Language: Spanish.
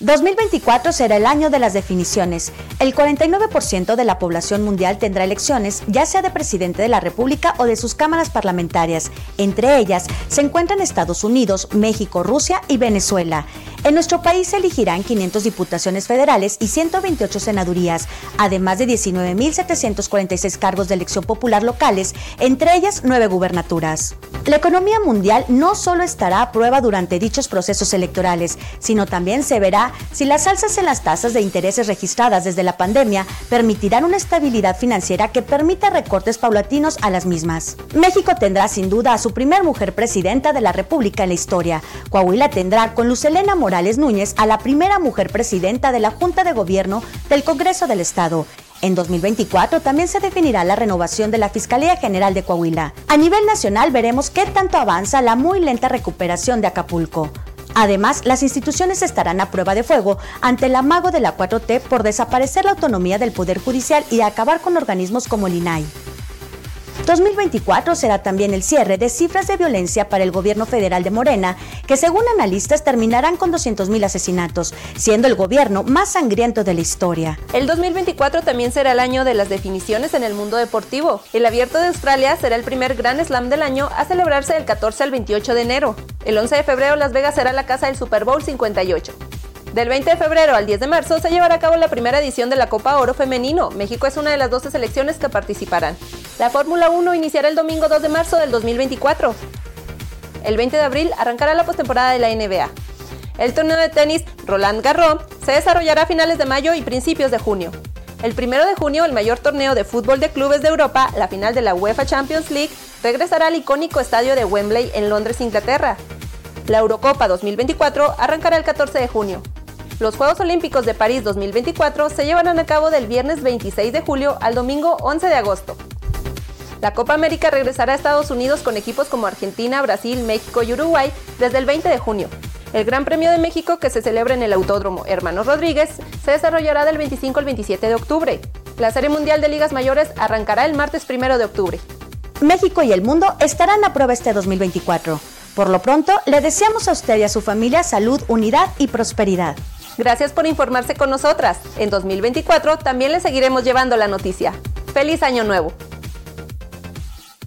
2024 será el año de las definiciones. El 49% de la población mundial tendrá elecciones, ya sea de presidente de la República o de sus cámaras parlamentarias. Entre ellas se encuentran Estados Unidos, México, Rusia y Venezuela. En nuestro país se elegirán 500 diputaciones federales y 128 senadurías, además de 19.746 cargos de elección popular locales, entre ellas nueve gubernaturas. La economía mundial no solo estará a prueba durante dichos procesos electorales, sino también se verá si las alzas en las tasas de intereses registradas desde la pandemia permitirán una estabilidad financiera que permita recortes paulatinos a las mismas. México tendrá sin duda a su primer mujer presidenta de la República en la historia. Coahuila tendrá con Lucelena Morales Morales Núñez a la primera mujer presidenta de la Junta de Gobierno del Congreso del Estado. En 2024 también se definirá la renovación de la Fiscalía General de Coahuila. A nivel nacional veremos qué tanto avanza la muy lenta recuperación de Acapulco. Además, las instituciones estarán a prueba de fuego ante el amago de la 4T por desaparecer la autonomía del Poder Judicial y acabar con organismos como el INAI. 2024 será también el cierre de cifras de violencia para el gobierno federal de Morena, que según analistas terminarán con 200.000 asesinatos, siendo el gobierno más sangriento de la historia. El 2024 también será el año de las definiciones en el mundo deportivo. El Abierto de Australia será el primer Grand Slam del año a celebrarse del 14 al 28 de enero. El 11 de febrero Las Vegas será la casa del Super Bowl 58. Del 20 de febrero al 10 de marzo se llevará a cabo la primera edición de la Copa Oro Femenino. México es una de las 12 selecciones que participarán. La Fórmula 1 iniciará el domingo 2 de marzo del 2024. El 20 de abril arrancará la postemporada de la NBA. El torneo de tenis Roland Garros se desarrollará a finales de mayo y principios de junio. El 1 de junio, el mayor torneo de fútbol de clubes de Europa, la final de la UEFA Champions League, regresará al icónico estadio de Wembley en Londres, Inglaterra. La Eurocopa 2024 arrancará el 14 de junio. Los Juegos Olímpicos de París 2024 se llevarán a cabo del viernes 26 de julio al domingo 11 de agosto. La Copa América regresará a Estados Unidos con equipos como Argentina, Brasil, México y Uruguay desde el 20 de junio. El Gran Premio de México, que se celebra en el Autódromo Hermanos Rodríguez, se desarrollará del 25 al 27 de octubre. La Serie Mundial de Ligas Mayores arrancará el martes 1 de octubre. México y el mundo estarán a prueba este 2024. Por lo pronto, le deseamos a usted y a su familia salud, unidad y prosperidad. Gracias por informarse con nosotras. En 2024 también le seguiremos llevando la noticia. ¡Feliz Año Nuevo!